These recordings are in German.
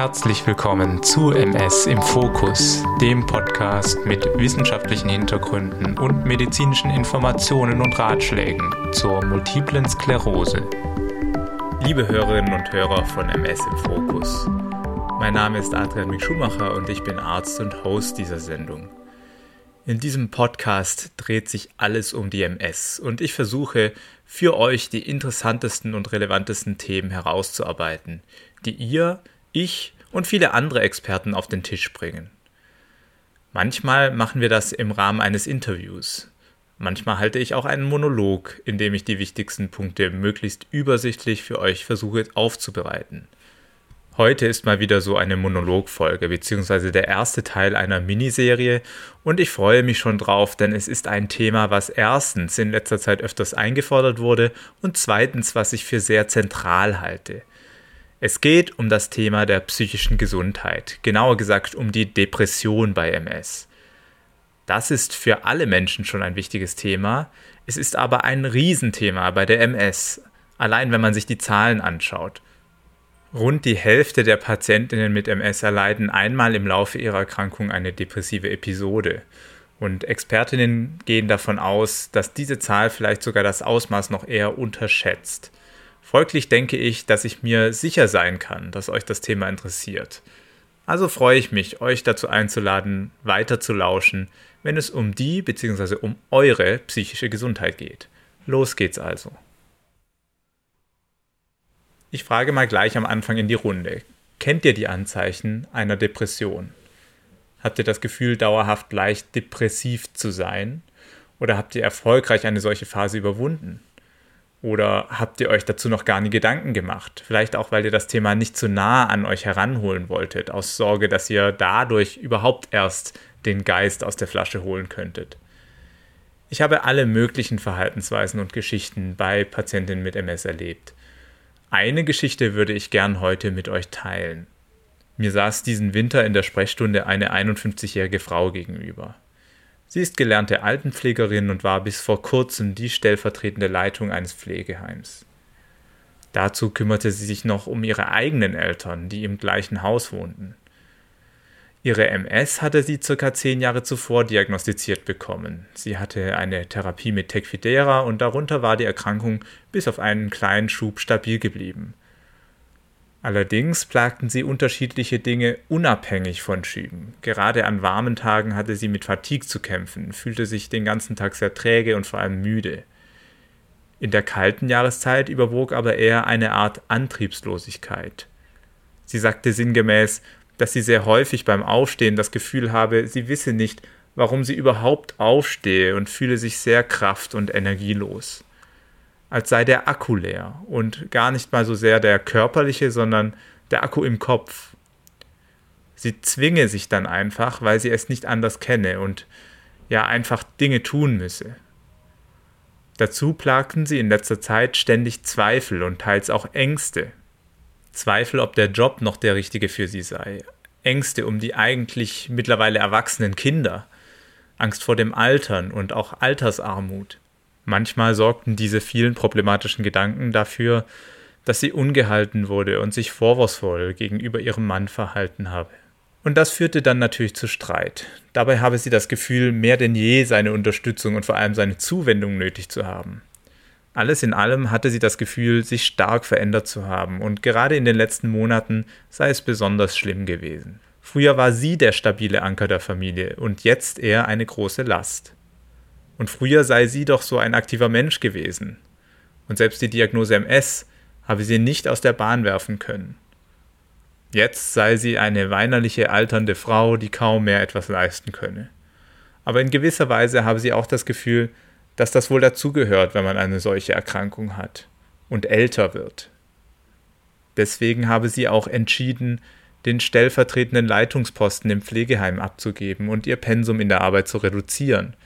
Herzlich willkommen zu MS im Fokus, dem Podcast mit wissenschaftlichen Hintergründen und medizinischen Informationen und Ratschlägen zur multiplen Sklerose. Liebe Hörerinnen und Hörer von MS im Fokus, mein Name ist Adrian Mick Schumacher und ich bin Arzt und Host dieser Sendung. In diesem Podcast dreht sich alles um die MS und ich versuche für euch die interessantesten und relevantesten Themen herauszuarbeiten, die ihr ich und viele andere Experten auf den Tisch bringen. Manchmal machen wir das im Rahmen eines Interviews. Manchmal halte ich auch einen Monolog, in dem ich die wichtigsten Punkte möglichst übersichtlich für euch versuche aufzubereiten. Heute ist mal wieder so eine Monologfolge, beziehungsweise der erste Teil einer Miniserie und ich freue mich schon drauf, denn es ist ein Thema, was erstens in letzter Zeit öfters eingefordert wurde und zweitens, was ich für sehr zentral halte. Es geht um das Thema der psychischen Gesundheit, genauer gesagt um die Depression bei MS. Das ist für alle Menschen schon ein wichtiges Thema, es ist aber ein Riesenthema bei der MS, allein wenn man sich die Zahlen anschaut. Rund die Hälfte der Patientinnen mit MS erleiden einmal im Laufe ihrer Erkrankung eine depressive Episode. Und Expertinnen gehen davon aus, dass diese Zahl vielleicht sogar das Ausmaß noch eher unterschätzt. Folglich denke ich, dass ich mir sicher sein kann, dass euch das Thema interessiert. Also freue ich mich, euch dazu einzuladen, weiter zu lauschen, wenn es um die bzw. um eure psychische Gesundheit geht. Los geht's also. Ich frage mal gleich am Anfang in die Runde. Kennt ihr die Anzeichen einer Depression? Habt ihr das Gefühl, dauerhaft leicht depressiv zu sein? Oder habt ihr erfolgreich eine solche Phase überwunden? Oder habt ihr euch dazu noch gar nie Gedanken gemacht? Vielleicht auch, weil ihr das Thema nicht zu nah an euch heranholen wolltet, aus Sorge, dass ihr dadurch überhaupt erst den Geist aus der Flasche holen könntet. Ich habe alle möglichen Verhaltensweisen und Geschichten bei Patientinnen mit MS erlebt. Eine Geschichte würde ich gern heute mit euch teilen. Mir saß diesen Winter in der Sprechstunde eine 51-jährige Frau gegenüber. Sie ist gelernte Altenpflegerin und war bis vor kurzem die stellvertretende Leitung eines Pflegeheims. Dazu kümmerte sie sich noch um ihre eigenen Eltern, die im gleichen Haus wohnten. Ihre MS hatte sie circa zehn Jahre zuvor diagnostiziert bekommen. Sie hatte eine Therapie mit Tecfidera und darunter war die Erkrankung bis auf einen kleinen Schub stabil geblieben. Allerdings plagten sie unterschiedliche Dinge unabhängig von Schüben. Gerade an warmen Tagen hatte sie mit Fatigue zu kämpfen, fühlte sich den ganzen Tag sehr träge und vor allem müde. In der kalten Jahreszeit überwog aber eher eine Art Antriebslosigkeit. Sie sagte sinngemäß, dass sie sehr häufig beim Aufstehen das Gefühl habe, sie wisse nicht, warum sie überhaupt aufstehe und fühle sich sehr kraft- und energielos als sei der Akku leer und gar nicht mal so sehr der körperliche, sondern der Akku im Kopf. Sie zwinge sich dann einfach, weil sie es nicht anders kenne und ja einfach Dinge tun müsse. Dazu plagten sie in letzter Zeit ständig Zweifel und teils auch Ängste. Zweifel, ob der Job noch der richtige für sie sei. Ängste um die eigentlich mittlerweile erwachsenen Kinder. Angst vor dem Altern und auch Altersarmut. Manchmal sorgten diese vielen problematischen Gedanken dafür, dass sie ungehalten wurde und sich vorwurfsvoll gegenüber ihrem Mann verhalten habe. Und das führte dann natürlich zu Streit. Dabei habe sie das Gefühl, mehr denn je seine Unterstützung und vor allem seine Zuwendung nötig zu haben. Alles in allem hatte sie das Gefühl, sich stark verändert zu haben, und gerade in den letzten Monaten sei es besonders schlimm gewesen. Früher war sie der stabile Anker der Familie und jetzt eher eine große Last. Und früher sei sie doch so ein aktiver Mensch gewesen. Und selbst die Diagnose MS habe sie nicht aus der Bahn werfen können. Jetzt sei sie eine weinerliche, alternde Frau, die kaum mehr etwas leisten könne. Aber in gewisser Weise habe sie auch das Gefühl, dass das wohl dazugehört, wenn man eine solche Erkrankung hat und älter wird. Deswegen habe sie auch entschieden, den stellvertretenden Leitungsposten im Pflegeheim abzugeben und ihr Pensum in der Arbeit zu reduzieren,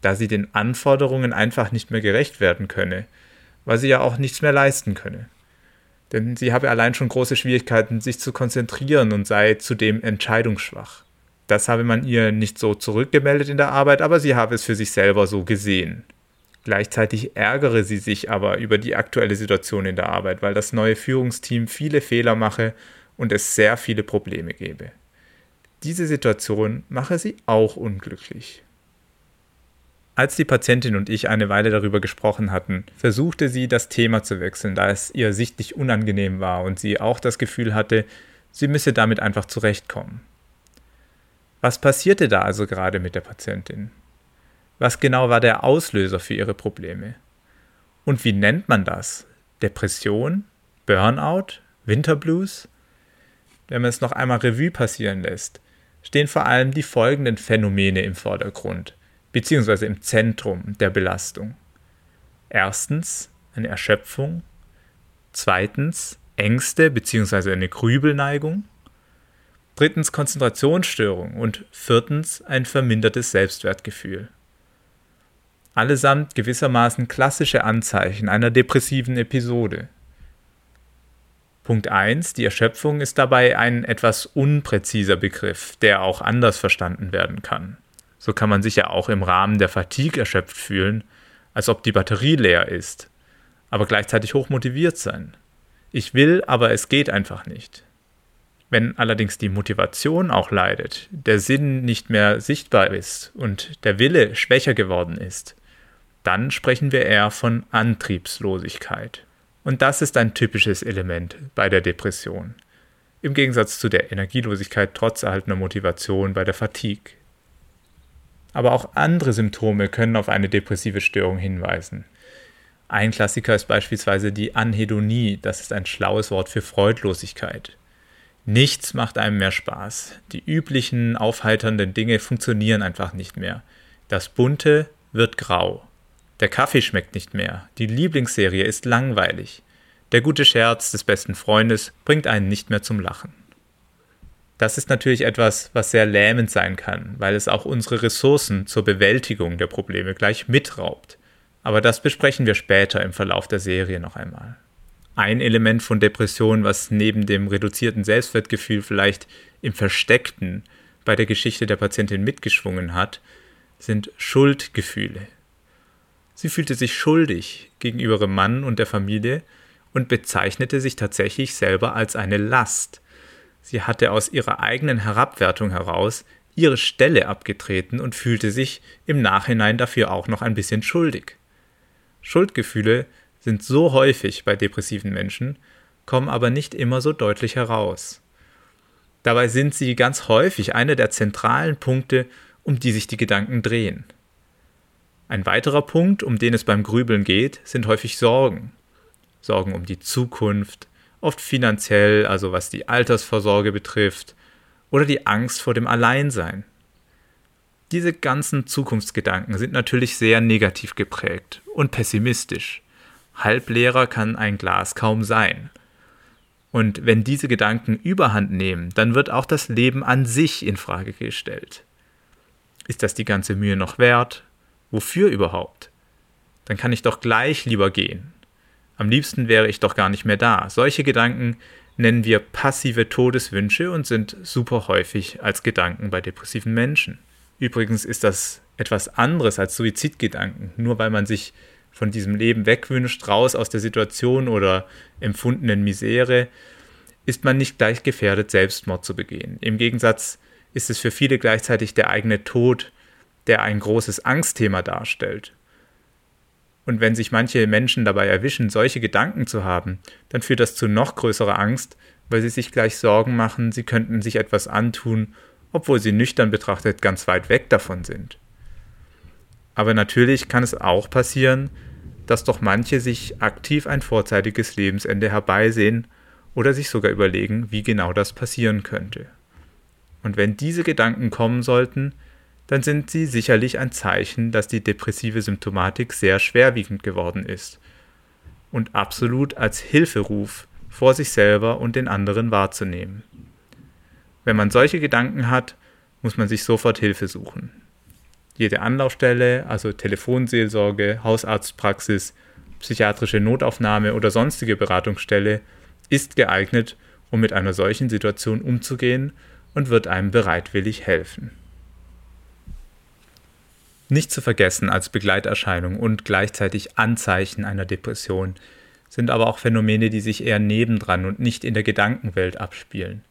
da sie den Anforderungen einfach nicht mehr gerecht werden könne, weil sie ja auch nichts mehr leisten könne. Denn sie habe allein schon große Schwierigkeiten, sich zu konzentrieren und sei zudem entscheidungsschwach. Das habe man ihr nicht so zurückgemeldet in der Arbeit, aber sie habe es für sich selber so gesehen. Gleichzeitig ärgere sie sich aber über die aktuelle Situation in der Arbeit, weil das neue Führungsteam viele Fehler mache und es sehr viele Probleme gäbe. Diese Situation mache sie auch unglücklich. Als die Patientin und ich eine Weile darüber gesprochen hatten, versuchte sie, das Thema zu wechseln, da es ihr sichtlich unangenehm war und sie auch das Gefühl hatte, sie müsse damit einfach zurechtkommen. Was passierte da also gerade mit der Patientin? Was genau war der Auslöser für ihre Probleme? Und wie nennt man das? Depression? Burnout? Winterblues? Wenn man es noch einmal Revue passieren lässt, stehen vor allem die folgenden Phänomene im Vordergrund beziehungsweise im Zentrum der Belastung. Erstens eine Erschöpfung, zweitens Ängste beziehungsweise eine Grübelneigung, drittens Konzentrationsstörung und viertens ein vermindertes Selbstwertgefühl. Allesamt gewissermaßen klassische Anzeichen einer depressiven Episode. Punkt 1. Die Erschöpfung ist dabei ein etwas unpräziser Begriff, der auch anders verstanden werden kann. So kann man sich ja auch im Rahmen der Fatigue erschöpft fühlen, als ob die Batterie leer ist, aber gleichzeitig hochmotiviert sein. Ich will, aber es geht einfach nicht. Wenn allerdings die Motivation auch leidet, der Sinn nicht mehr sichtbar ist und der Wille schwächer geworden ist, dann sprechen wir eher von Antriebslosigkeit. Und das ist ein typisches Element bei der Depression. Im Gegensatz zu der Energielosigkeit trotz erhaltener Motivation bei der Fatigue. Aber auch andere Symptome können auf eine depressive Störung hinweisen. Ein Klassiker ist beispielsweise die Anhedonie, das ist ein schlaues Wort für Freudlosigkeit. Nichts macht einem mehr Spaß. Die üblichen aufheiternden Dinge funktionieren einfach nicht mehr. Das Bunte wird grau. Der Kaffee schmeckt nicht mehr. Die Lieblingsserie ist langweilig. Der gute Scherz des besten Freundes bringt einen nicht mehr zum Lachen. Das ist natürlich etwas, was sehr lähmend sein kann, weil es auch unsere Ressourcen zur Bewältigung der Probleme gleich mitraubt. Aber das besprechen wir später im Verlauf der Serie noch einmal. Ein Element von Depression, was neben dem reduzierten Selbstwertgefühl vielleicht im Versteckten bei der Geschichte der Patientin mitgeschwungen hat, sind Schuldgefühle. Sie fühlte sich schuldig gegenüber ihrem Mann und der Familie und bezeichnete sich tatsächlich selber als eine Last – Sie hatte aus ihrer eigenen Herabwertung heraus ihre Stelle abgetreten und fühlte sich im Nachhinein dafür auch noch ein bisschen schuldig. Schuldgefühle sind so häufig bei depressiven Menschen, kommen aber nicht immer so deutlich heraus. Dabei sind sie ganz häufig einer der zentralen Punkte, um die sich die Gedanken drehen. Ein weiterer Punkt, um den es beim Grübeln geht, sind häufig Sorgen. Sorgen um die Zukunft, oft finanziell, also was die Altersvorsorge betrifft, oder die Angst vor dem Alleinsein. Diese ganzen Zukunftsgedanken sind natürlich sehr negativ geprägt und pessimistisch. Halbleerer kann ein Glas kaum sein. Und wenn diese Gedanken überhand nehmen, dann wird auch das Leben an sich in Frage gestellt. Ist das die ganze Mühe noch wert? Wofür überhaupt? Dann kann ich doch gleich lieber gehen. Am liebsten wäre ich doch gar nicht mehr da. Solche Gedanken nennen wir passive Todeswünsche und sind super häufig als Gedanken bei depressiven Menschen. Übrigens ist das etwas anderes als Suizidgedanken. Nur weil man sich von diesem Leben wegwünscht, raus aus der Situation oder empfundenen Misere, ist man nicht gleich gefährdet, Selbstmord zu begehen. Im Gegensatz ist es für viele gleichzeitig der eigene Tod, der ein großes Angstthema darstellt. Und wenn sich manche Menschen dabei erwischen, solche Gedanken zu haben, dann führt das zu noch größerer Angst, weil sie sich gleich Sorgen machen, sie könnten sich etwas antun, obwohl sie nüchtern betrachtet ganz weit weg davon sind. Aber natürlich kann es auch passieren, dass doch manche sich aktiv ein vorzeitiges Lebensende herbeisehen oder sich sogar überlegen, wie genau das passieren könnte. Und wenn diese Gedanken kommen sollten, dann sind sie sicherlich ein Zeichen, dass die depressive Symptomatik sehr schwerwiegend geworden ist und absolut als Hilferuf vor sich selber und den anderen wahrzunehmen. Wenn man solche Gedanken hat, muss man sich sofort Hilfe suchen. Jede Anlaufstelle, also Telefonseelsorge, Hausarztpraxis, psychiatrische Notaufnahme oder sonstige Beratungsstelle, ist geeignet, um mit einer solchen Situation umzugehen und wird einem bereitwillig helfen. Nicht zu vergessen als Begleiterscheinung und gleichzeitig Anzeichen einer Depression sind aber auch Phänomene, die sich eher nebendran und nicht in der Gedankenwelt abspielen.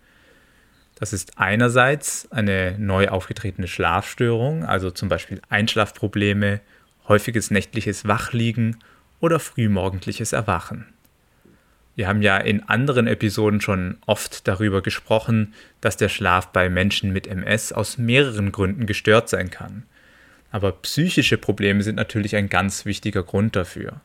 Das ist einerseits eine neu aufgetretene Schlafstörung, also zum Beispiel Einschlafprobleme, häufiges nächtliches Wachliegen oder frühmorgendliches Erwachen. Wir haben ja in anderen Episoden schon oft darüber gesprochen, dass der Schlaf bei Menschen mit MS aus mehreren Gründen gestört sein kann. Aber psychische Probleme sind natürlich ein ganz wichtiger Grund dafür.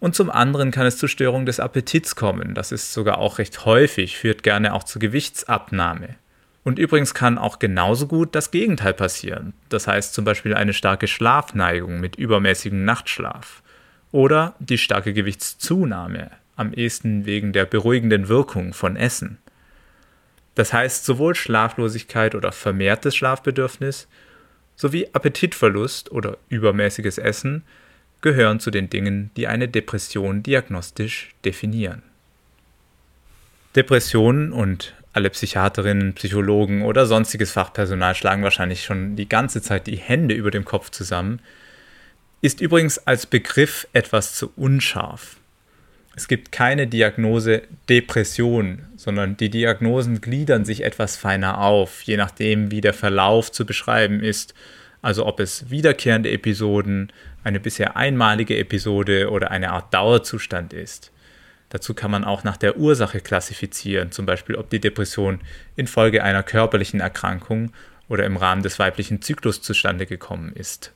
Und zum anderen kann es zu Störungen des Appetits kommen. Das ist sogar auch recht häufig, führt gerne auch zur Gewichtsabnahme. Und übrigens kann auch genauso gut das Gegenteil passieren. Das heißt zum Beispiel eine starke Schlafneigung mit übermäßigem Nachtschlaf. Oder die starke Gewichtszunahme, am ehesten wegen der beruhigenden Wirkung von Essen. Das heißt, sowohl Schlaflosigkeit oder vermehrtes Schlafbedürfnis sowie Appetitverlust oder übermäßiges Essen gehören zu den Dingen, die eine Depression diagnostisch definieren. Depressionen und alle Psychiaterinnen, Psychologen oder sonstiges Fachpersonal schlagen wahrscheinlich schon die ganze Zeit die Hände über dem Kopf zusammen, ist übrigens als Begriff etwas zu unscharf. Es gibt keine Diagnose Depression, sondern die Diagnosen gliedern sich etwas feiner auf, je nachdem, wie der Verlauf zu beschreiben ist. Also ob es wiederkehrende Episoden, eine bisher einmalige Episode oder eine Art Dauerzustand ist. Dazu kann man auch nach der Ursache klassifizieren, zum Beispiel ob die Depression infolge einer körperlichen Erkrankung oder im Rahmen des weiblichen Zyklus zustande gekommen ist.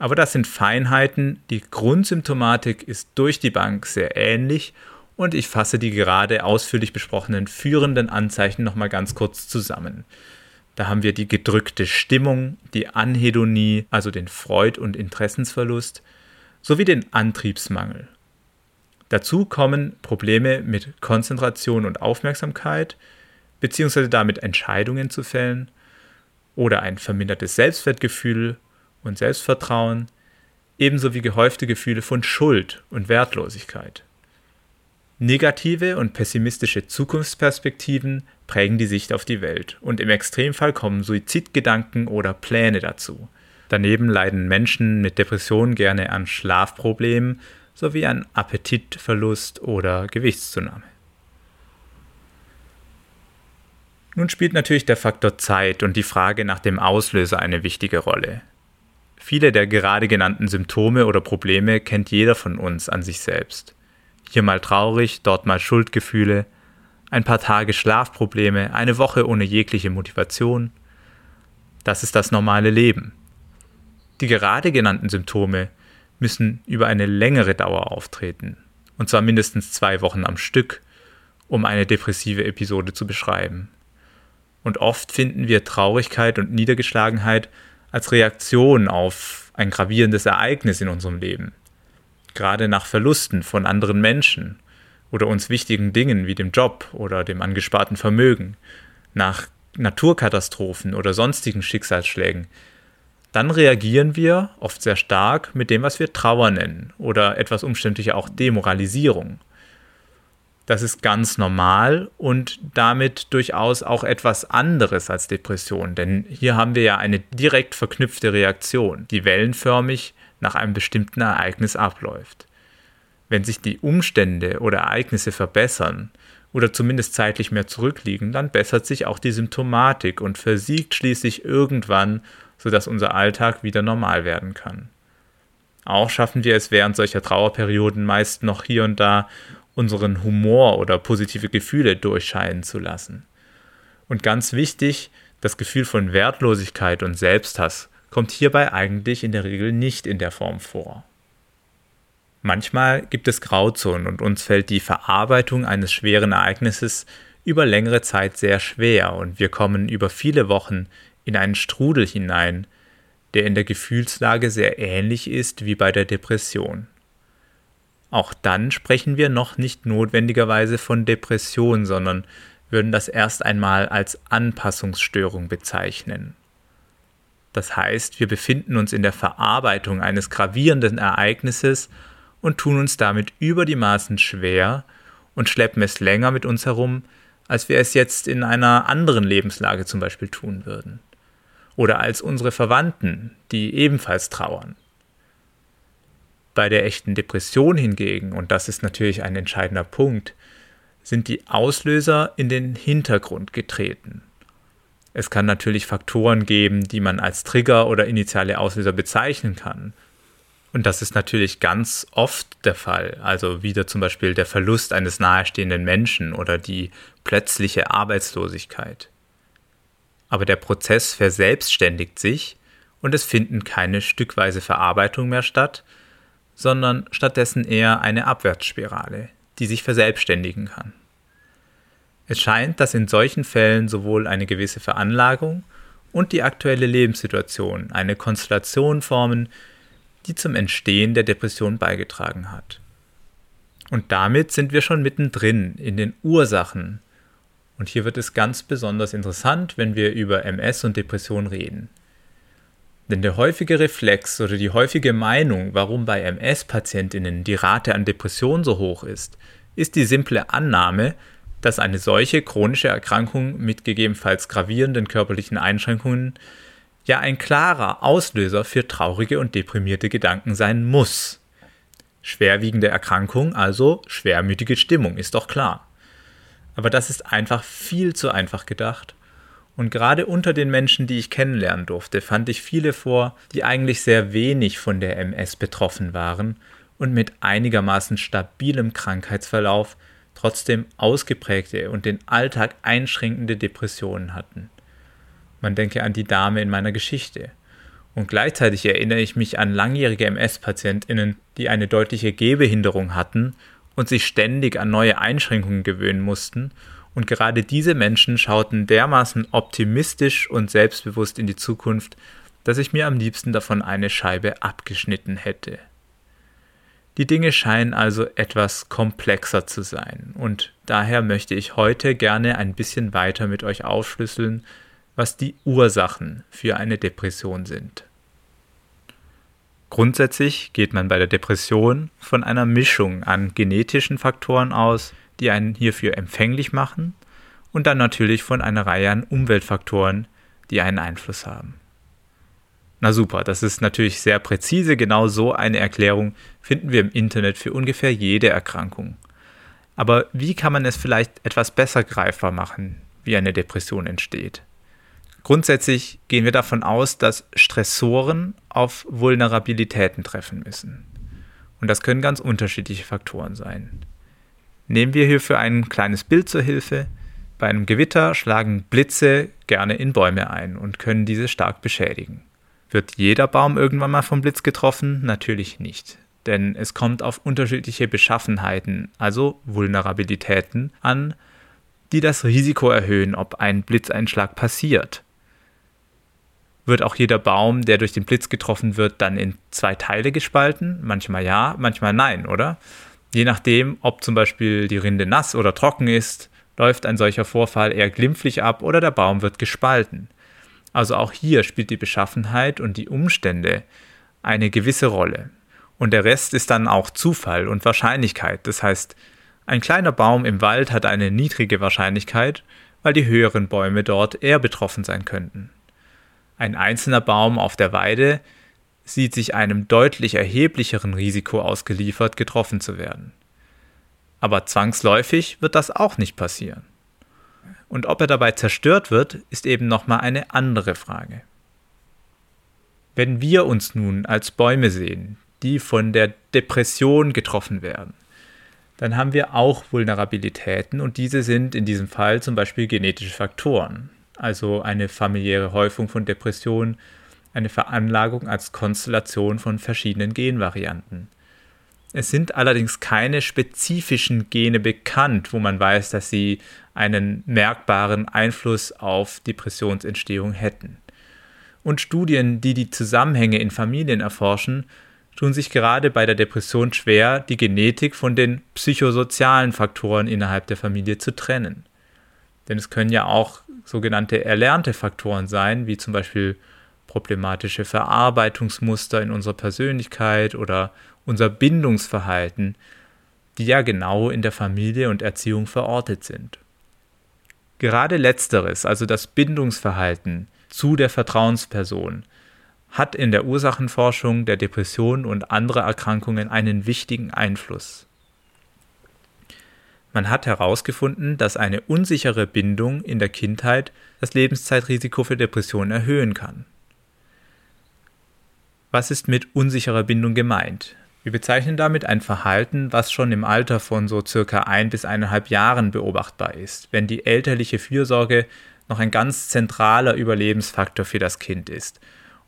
Aber das sind Feinheiten, die Grundsymptomatik ist durch die Bank sehr ähnlich und ich fasse die gerade ausführlich besprochenen führenden Anzeichen nochmal ganz kurz zusammen. Da haben wir die gedrückte Stimmung, die Anhedonie, also den Freud- und Interessensverlust, sowie den Antriebsmangel. Dazu kommen Probleme mit Konzentration und Aufmerksamkeit, beziehungsweise damit Entscheidungen zu fällen, oder ein vermindertes Selbstwertgefühl und Selbstvertrauen, ebenso wie gehäufte Gefühle von Schuld und Wertlosigkeit. Negative und pessimistische Zukunftsperspektiven prägen die Sicht auf die Welt und im Extremfall kommen Suizidgedanken oder Pläne dazu. Daneben leiden Menschen mit Depressionen gerne an Schlafproblemen sowie an Appetitverlust oder Gewichtszunahme. Nun spielt natürlich der Faktor Zeit und die Frage nach dem Auslöser eine wichtige Rolle. Viele der gerade genannten Symptome oder Probleme kennt jeder von uns an sich selbst. Hier mal traurig, dort mal Schuldgefühle, ein paar Tage Schlafprobleme, eine Woche ohne jegliche Motivation. Das ist das normale Leben. Die gerade genannten Symptome müssen über eine längere Dauer auftreten, und zwar mindestens zwei Wochen am Stück, um eine depressive Episode zu beschreiben. Und oft finden wir Traurigkeit und Niedergeschlagenheit als Reaktion auf ein gravierendes Ereignis in unserem Leben gerade nach Verlusten von anderen Menschen oder uns wichtigen Dingen wie dem Job oder dem angesparten Vermögen, nach Naturkatastrophen oder sonstigen Schicksalsschlägen, dann reagieren wir oft sehr stark mit dem, was wir Trauer nennen oder etwas umständlicher auch Demoralisierung. Das ist ganz normal und damit durchaus auch etwas anderes als Depression, denn hier haben wir ja eine direkt verknüpfte Reaktion, die wellenförmig nach einem bestimmten Ereignis abläuft. Wenn sich die Umstände oder Ereignisse verbessern oder zumindest zeitlich mehr zurückliegen, dann bessert sich auch die Symptomatik und versiegt schließlich irgendwann, sodass unser Alltag wieder normal werden kann. Auch schaffen wir es während solcher Trauerperioden meist noch hier und da unseren Humor oder positive Gefühle durchscheinen zu lassen. Und ganz wichtig, das Gefühl von Wertlosigkeit und Selbsthass kommt hierbei eigentlich in der Regel nicht in der Form vor. Manchmal gibt es Grauzonen und uns fällt die Verarbeitung eines schweren Ereignisses über längere Zeit sehr schwer und wir kommen über viele Wochen in einen Strudel hinein, der in der Gefühlslage sehr ähnlich ist wie bei der Depression. Auch dann sprechen wir noch nicht notwendigerweise von Depression, sondern würden das erst einmal als Anpassungsstörung bezeichnen. Das heißt, wir befinden uns in der Verarbeitung eines gravierenden Ereignisses und tun uns damit über die Maßen schwer und schleppen es länger mit uns herum, als wir es jetzt in einer anderen Lebenslage zum Beispiel tun würden. Oder als unsere Verwandten, die ebenfalls trauern. Bei der echten Depression hingegen, und das ist natürlich ein entscheidender Punkt, sind die Auslöser in den Hintergrund getreten. Es kann natürlich Faktoren geben, die man als Trigger oder initiale Auslöser bezeichnen kann. Und das ist natürlich ganz oft der Fall. Also wieder zum Beispiel der Verlust eines nahestehenden Menschen oder die plötzliche Arbeitslosigkeit. Aber der Prozess verselbstständigt sich und es finden keine stückweise Verarbeitung mehr statt, sondern stattdessen eher eine Abwärtsspirale, die sich verselbstständigen kann. Es scheint, dass in solchen Fällen sowohl eine gewisse Veranlagung und die aktuelle Lebenssituation eine Konstellation formen, die zum Entstehen der Depression beigetragen hat. Und damit sind wir schon mittendrin in den Ursachen. Und hier wird es ganz besonders interessant, wenn wir über MS und Depression reden. Denn der häufige Reflex oder die häufige Meinung, warum bei MS-Patientinnen die Rate an Depression so hoch ist, ist die simple Annahme, dass eine solche chronische Erkrankung mit gegebenenfalls gravierenden körperlichen Einschränkungen ja ein klarer Auslöser für traurige und deprimierte Gedanken sein muss. Schwerwiegende Erkrankung, also schwermütige Stimmung, ist doch klar. Aber das ist einfach viel zu einfach gedacht. Und gerade unter den Menschen, die ich kennenlernen durfte, fand ich viele vor, die eigentlich sehr wenig von der MS betroffen waren und mit einigermaßen stabilem Krankheitsverlauf trotzdem ausgeprägte und den Alltag einschränkende Depressionen hatten. Man denke an die Dame in meiner Geschichte. Und gleichzeitig erinnere ich mich an langjährige MS-Patientinnen, die eine deutliche Gehbehinderung hatten und sich ständig an neue Einschränkungen gewöhnen mussten. Und gerade diese Menschen schauten dermaßen optimistisch und selbstbewusst in die Zukunft, dass ich mir am liebsten davon eine Scheibe abgeschnitten hätte. Die Dinge scheinen also etwas komplexer zu sein und daher möchte ich heute gerne ein bisschen weiter mit euch aufschlüsseln, was die Ursachen für eine Depression sind. Grundsätzlich geht man bei der Depression von einer Mischung an genetischen Faktoren aus, die einen hierfür empfänglich machen, und dann natürlich von einer Reihe an Umweltfaktoren, die einen Einfluss haben. Na super, das ist natürlich sehr präzise. Genau so eine Erklärung finden wir im Internet für ungefähr jede Erkrankung. Aber wie kann man es vielleicht etwas besser greifbar machen, wie eine Depression entsteht? Grundsätzlich gehen wir davon aus, dass Stressoren auf Vulnerabilitäten treffen müssen. Und das können ganz unterschiedliche Faktoren sein. Nehmen wir hierfür ein kleines Bild zur Hilfe. Bei einem Gewitter schlagen Blitze gerne in Bäume ein und können diese stark beschädigen. Wird jeder Baum irgendwann mal vom Blitz getroffen? Natürlich nicht. Denn es kommt auf unterschiedliche Beschaffenheiten, also Vulnerabilitäten, an, die das Risiko erhöhen, ob ein Blitzeinschlag passiert. Wird auch jeder Baum, der durch den Blitz getroffen wird, dann in zwei Teile gespalten? Manchmal ja, manchmal nein, oder? Je nachdem, ob zum Beispiel die Rinde nass oder trocken ist, läuft ein solcher Vorfall eher glimpflich ab oder der Baum wird gespalten. Also auch hier spielt die Beschaffenheit und die Umstände eine gewisse Rolle. Und der Rest ist dann auch Zufall und Wahrscheinlichkeit. Das heißt, ein kleiner Baum im Wald hat eine niedrige Wahrscheinlichkeit, weil die höheren Bäume dort eher betroffen sein könnten. Ein einzelner Baum auf der Weide sieht sich einem deutlich erheblicheren Risiko ausgeliefert, getroffen zu werden. Aber zwangsläufig wird das auch nicht passieren. Und ob er dabei zerstört wird, ist eben nochmal eine andere Frage. Wenn wir uns nun als Bäume sehen, die von der Depression getroffen werden, dann haben wir auch Vulnerabilitäten und diese sind in diesem Fall zum Beispiel genetische Faktoren, also eine familiäre Häufung von Depressionen, eine Veranlagung als Konstellation von verschiedenen Genvarianten. Es sind allerdings keine spezifischen Gene bekannt, wo man weiß, dass sie einen merkbaren Einfluss auf Depressionsentstehung hätten. Und Studien, die die Zusammenhänge in Familien erforschen, tun sich gerade bei der Depression schwer, die Genetik von den psychosozialen Faktoren innerhalb der Familie zu trennen. Denn es können ja auch sogenannte erlernte Faktoren sein, wie zum Beispiel problematische Verarbeitungsmuster in unserer Persönlichkeit oder unser Bindungsverhalten, die ja genau in der Familie und Erziehung verortet sind. Gerade letzteres, also das Bindungsverhalten zu der Vertrauensperson, hat in der Ursachenforschung der Depression und anderer Erkrankungen einen wichtigen Einfluss. Man hat herausgefunden, dass eine unsichere Bindung in der Kindheit das Lebenszeitrisiko für Depressionen erhöhen kann. Was ist mit unsicherer Bindung gemeint? Wir bezeichnen damit ein Verhalten, was schon im Alter von so circa ein bis eineinhalb Jahren beobachtbar ist, wenn die elterliche Fürsorge noch ein ganz zentraler Überlebensfaktor für das Kind ist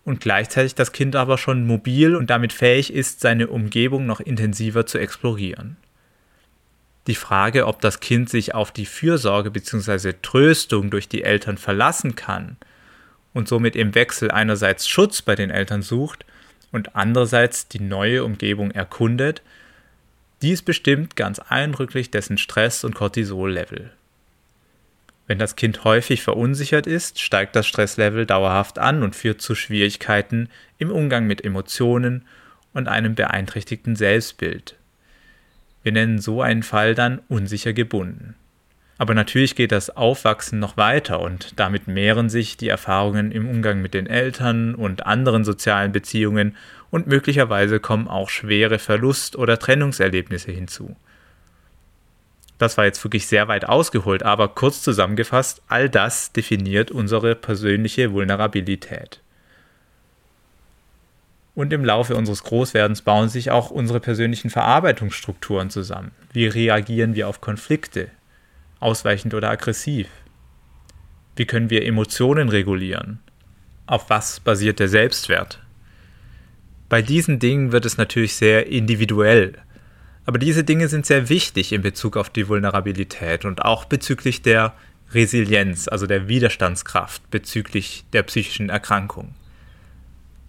und gleichzeitig das Kind aber schon mobil und damit fähig ist, seine Umgebung noch intensiver zu explorieren. Die Frage, ob das Kind sich auf die Fürsorge bzw. Tröstung durch die Eltern verlassen kann und somit im Wechsel einerseits Schutz bei den Eltern sucht und andererseits die neue Umgebung erkundet, dies bestimmt ganz eindrücklich dessen Stress- und Cortisol-Level. Wenn das Kind häufig verunsichert ist, steigt das Stresslevel dauerhaft an und führt zu Schwierigkeiten im Umgang mit Emotionen und einem beeinträchtigten Selbstbild. Wir nennen so einen Fall dann unsicher gebunden. Aber natürlich geht das Aufwachsen noch weiter und damit mehren sich die Erfahrungen im Umgang mit den Eltern und anderen sozialen Beziehungen und möglicherweise kommen auch schwere Verlust- oder Trennungserlebnisse hinzu. Das war jetzt wirklich sehr weit ausgeholt, aber kurz zusammengefasst, all das definiert unsere persönliche Vulnerabilität. Und im Laufe unseres Großwerdens bauen sich auch unsere persönlichen Verarbeitungsstrukturen zusammen. Wie reagieren wir auf Konflikte? Ausweichend oder aggressiv? Wie können wir Emotionen regulieren? Auf was basiert der Selbstwert? Bei diesen Dingen wird es natürlich sehr individuell. Aber diese Dinge sind sehr wichtig in Bezug auf die Vulnerabilität und auch bezüglich der Resilienz, also der Widerstandskraft bezüglich der psychischen Erkrankung.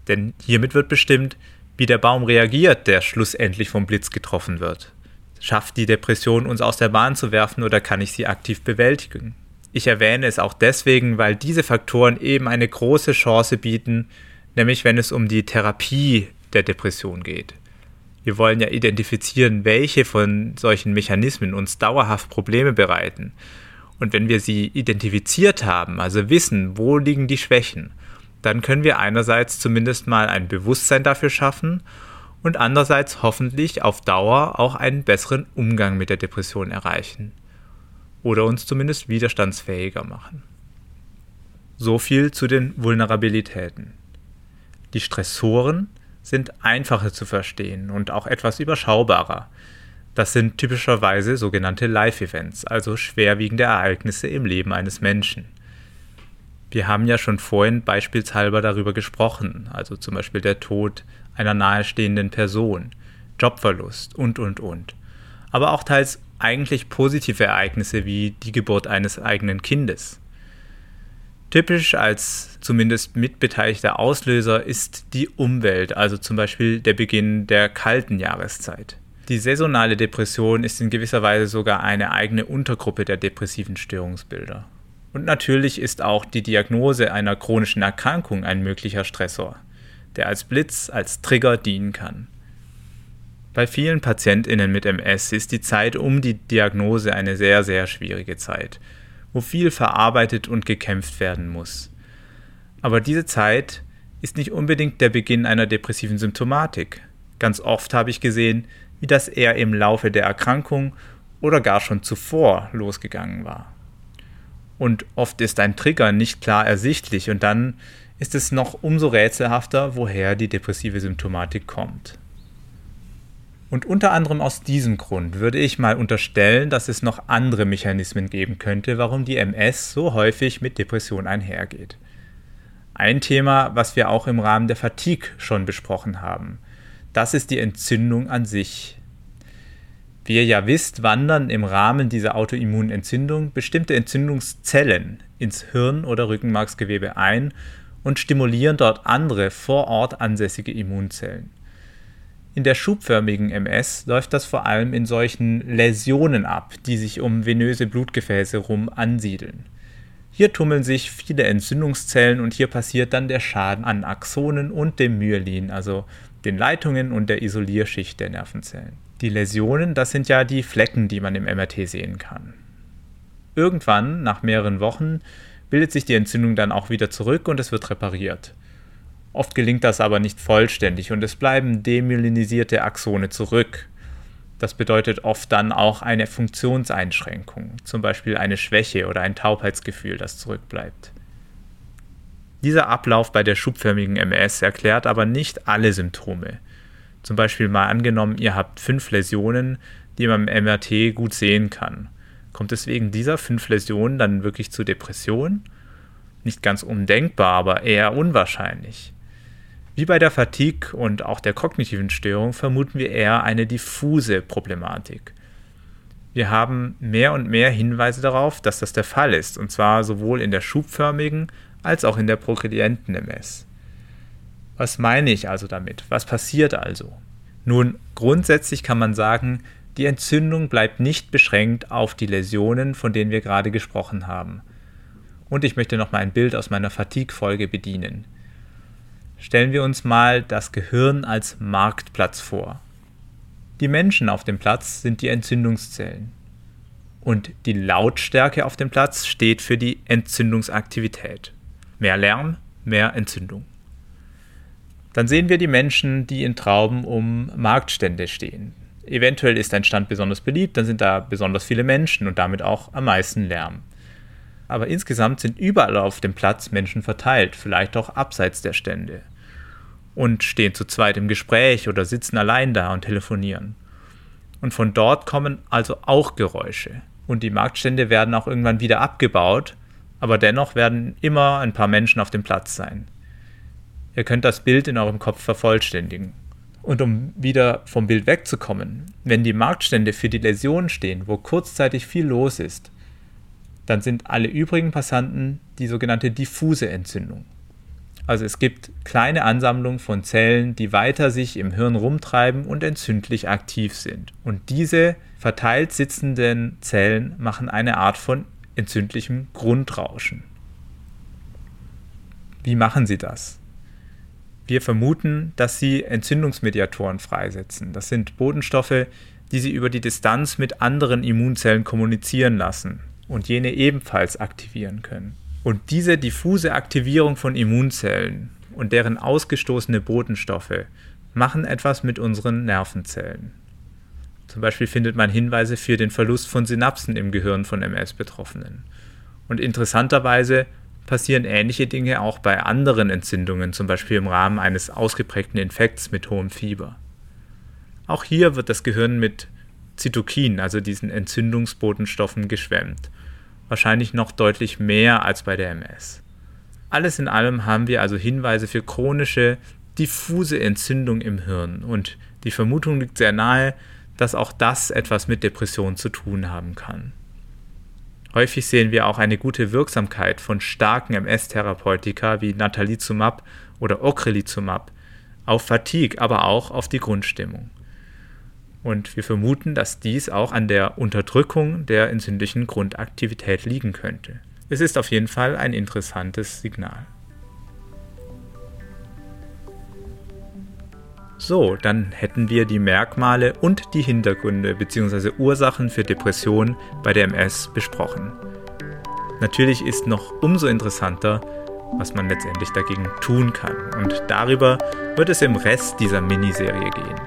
Denn hiermit wird bestimmt, wie der Baum reagiert, der schlussendlich vom Blitz getroffen wird. Schafft die Depression uns aus der Bahn zu werfen oder kann ich sie aktiv bewältigen? Ich erwähne es auch deswegen, weil diese Faktoren eben eine große Chance bieten, nämlich wenn es um die Therapie der Depression geht. Wir wollen ja identifizieren, welche von solchen Mechanismen uns dauerhaft Probleme bereiten. Und wenn wir sie identifiziert haben, also wissen, wo liegen die Schwächen, dann können wir einerseits zumindest mal ein Bewusstsein dafür schaffen und andererseits hoffentlich auf Dauer auch einen besseren Umgang mit der Depression erreichen oder uns zumindest widerstandsfähiger machen. So viel zu den Vulnerabilitäten. Die Stressoren sind einfacher zu verstehen und auch etwas überschaubarer. Das sind typischerweise sogenannte Life-Events, also schwerwiegende Ereignisse im Leben eines Menschen. Wir haben ja schon vorhin beispielshalber darüber gesprochen, also zum Beispiel der Tod einer nahestehenden Person, Jobverlust und, und, und. Aber auch teils eigentlich positive Ereignisse wie die Geburt eines eigenen Kindes. Typisch als zumindest mitbeteiligter Auslöser ist die Umwelt, also zum Beispiel der Beginn der kalten Jahreszeit. Die saisonale Depression ist in gewisser Weise sogar eine eigene Untergruppe der depressiven Störungsbilder. Und natürlich ist auch die Diagnose einer chronischen Erkrankung ein möglicher Stressor, der als Blitz, als Trigger dienen kann. Bei vielen Patientinnen mit MS ist die Zeit um die Diagnose eine sehr, sehr schwierige Zeit, wo viel verarbeitet und gekämpft werden muss. Aber diese Zeit ist nicht unbedingt der Beginn einer depressiven Symptomatik. Ganz oft habe ich gesehen, wie das eher im Laufe der Erkrankung oder gar schon zuvor losgegangen war und oft ist ein Trigger nicht klar ersichtlich und dann ist es noch umso rätselhafter, woher die depressive Symptomatik kommt. Und unter anderem aus diesem Grund würde ich mal unterstellen, dass es noch andere Mechanismen geben könnte, warum die MS so häufig mit Depression einhergeht. Ein Thema, was wir auch im Rahmen der Fatigue schon besprochen haben, das ist die Entzündung an sich. Wie ihr ja wisst, wandern im Rahmen dieser Autoimmunentzündung bestimmte Entzündungszellen ins Hirn oder Rückenmarksgewebe ein und stimulieren dort andere vor Ort ansässige Immunzellen. In der schubförmigen MS läuft das vor allem in solchen Läsionen ab, die sich um venöse Blutgefäße rum ansiedeln. Hier tummeln sich viele Entzündungszellen und hier passiert dann der Schaden an Axonen und dem Myelin, also den Leitungen und der Isolierschicht der Nervenzellen. Die Läsionen, das sind ja die Flecken, die man im MRT sehen kann. Irgendwann, nach mehreren Wochen, bildet sich die Entzündung dann auch wieder zurück und es wird repariert. Oft gelingt das aber nicht vollständig und es bleiben demyelinisierte Axone zurück. Das bedeutet oft dann auch eine Funktionseinschränkung, zum Beispiel eine Schwäche oder ein Taubheitsgefühl, das zurückbleibt. Dieser Ablauf bei der schubförmigen MS erklärt aber nicht alle Symptome. Zum Beispiel mal angenommen, ihr habt fünf Läsionen, die man im MRT gut sehen kann. Kommt es wegen dieser fünf Läsionen dann wirklich zu Depressionen? Nicht ganz undenkbar, aber eher unwahrscheinlich. Wie bei der Fatigue und auch der kognitiven Störung vermuten wir eher eine diffuse Problematik. Wir haben mehr und mehr Hinweise darauf, dass das der Fall ist, und zwar sowohl in der schubförmigen als auch in der progredienten MS. Was meine ich also damit? Was passiert also? Nun, grundsätzlich kann man sagen, die Entzündung bleibt nicht beschränkt auf die Läsionen, von denen wir gerade gesprochen haben. Und ich möchte noch mal ein Bild aus meiner Fatigue-Folge bedienen. Stellen wir uns mal das Gehirn als Marktplatz vor. Die Menschen auf dem Platz sind die Entzündungszellen. Und die Lautstärke auf dem Platz steht für die Entzündungsaktivität. Mehr Lärm, mehr Entzündung. Dann sehen wir die Menschen, die in Trauben um Marktstände stehen. Eventuell ist ein Stand besonders beliebt, dann sind da besonders viele Menschen und damit auch am meisten Lärm. Aber insgesamt sind überall auf dem Platz Menschen verteilt, vielleicht auch abseits der Stände und stehen zu zweit im Gespräch oder sitzen allein da und telefonieren. Und von dort kommen also auch Geräusche. Und die Marktstände werden auch irgendwann wieder abgebaut, aber dennoch werden immer ein paar Menschen auf dem Platz sein. Ihr könnt das Bild in eurem Kopf vervollständigen. Und um wieder vom Bild wegzukommen, wenn die Marktstände für die Läsionen stehen, wo kurzzeitig viel los ist, dann sind alle übrigen Passanten die sogenannte diffuse Entzündung. Also es gibt kleine Ansammlungen von Zellen, die weiter sich im Hirn rumtreiben und entzündlich aktiv sind. Und diese verteilt sitzenden Zellen machen eine Art von entzündlichem Grundrauschen. Wie machen sie das? Wir vermuten, dass sie Entzündungsmediatoren freisetzen. Das sind Bodenstoffe, die sie über die Distanz mit anderen Immunzellen kommunizieren lassen und jene ebenfalls aktivieren können. Und diese diffuse Aktivierung von Immunzellen und deren ausgestoßene Botenstoffe machen etwas mit unseren Nervenzellen. Zum Beispiel findet man Hinweise für den Verlust von Synapsen im Gehirn von MS-Betroffenen. Und interessanterweise passieren ähnliche Dinge auch bei anderen Entzündungen, zum Beispiel im Rahmen eines ausgeprägten Infekts mit hohem Fieber. Auch hier wird das Gehirn mit Zytokin, also diesen Entzündungsbotenstoffen, geschwemmt wahrscheinlich noch deutlich mehr als bei der MS. Alles in allem haben wir also Hinweise für chronische, diffuse Entzündung im Hirn und die Vermutung liegt sehr nahe, dass auch das etwas mit Depression zu tun haben kann. Häufig sehen wir auch eine gute Wirksamkeit von starken MS-Therapeutika wie Natalizumab oder Ocrelizumab auf Fatigue, aber auch auf die Grundstimmung. Und wir vermuten, dass dies auch an der Unterdrückung der entzündlichen Grundaktivität liegen könnte. Es ist auf jeden Fall ein interessantes Signal. So, dann hätten wir die Merkmale und die Hintergründe bzw. Ursachen für Depressionen bei der MS besprochen. Natürlich ist noch umso interessanter, was man letztendlich dagegen tun kann. Und darüber wird es im Rest dieser Miniserie gehen.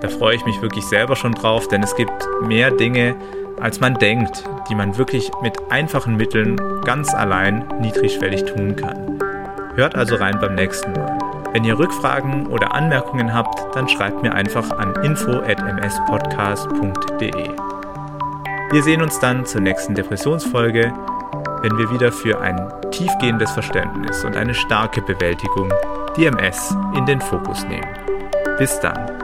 Da freue ich mich wirklich selber schon drauf, denn es gibt mehr Dinge, als man denkt, die man wirklich mit einfachen Mitteln ganz allein niedrigschwellig tun kann. Hört also rein beim nächsten Mal. Wenn ihr Rückfragen oder Anmerkungen habt, dann schreibt mir einfach an info@mspodcast.de. Wir sehen uns dann zur nächsten Depressionsfolge, wenn wir wieder für ein tiefgehendes Verständnis und eine starke Bewältigung die MS in den Fokus nehmen. Bis dann.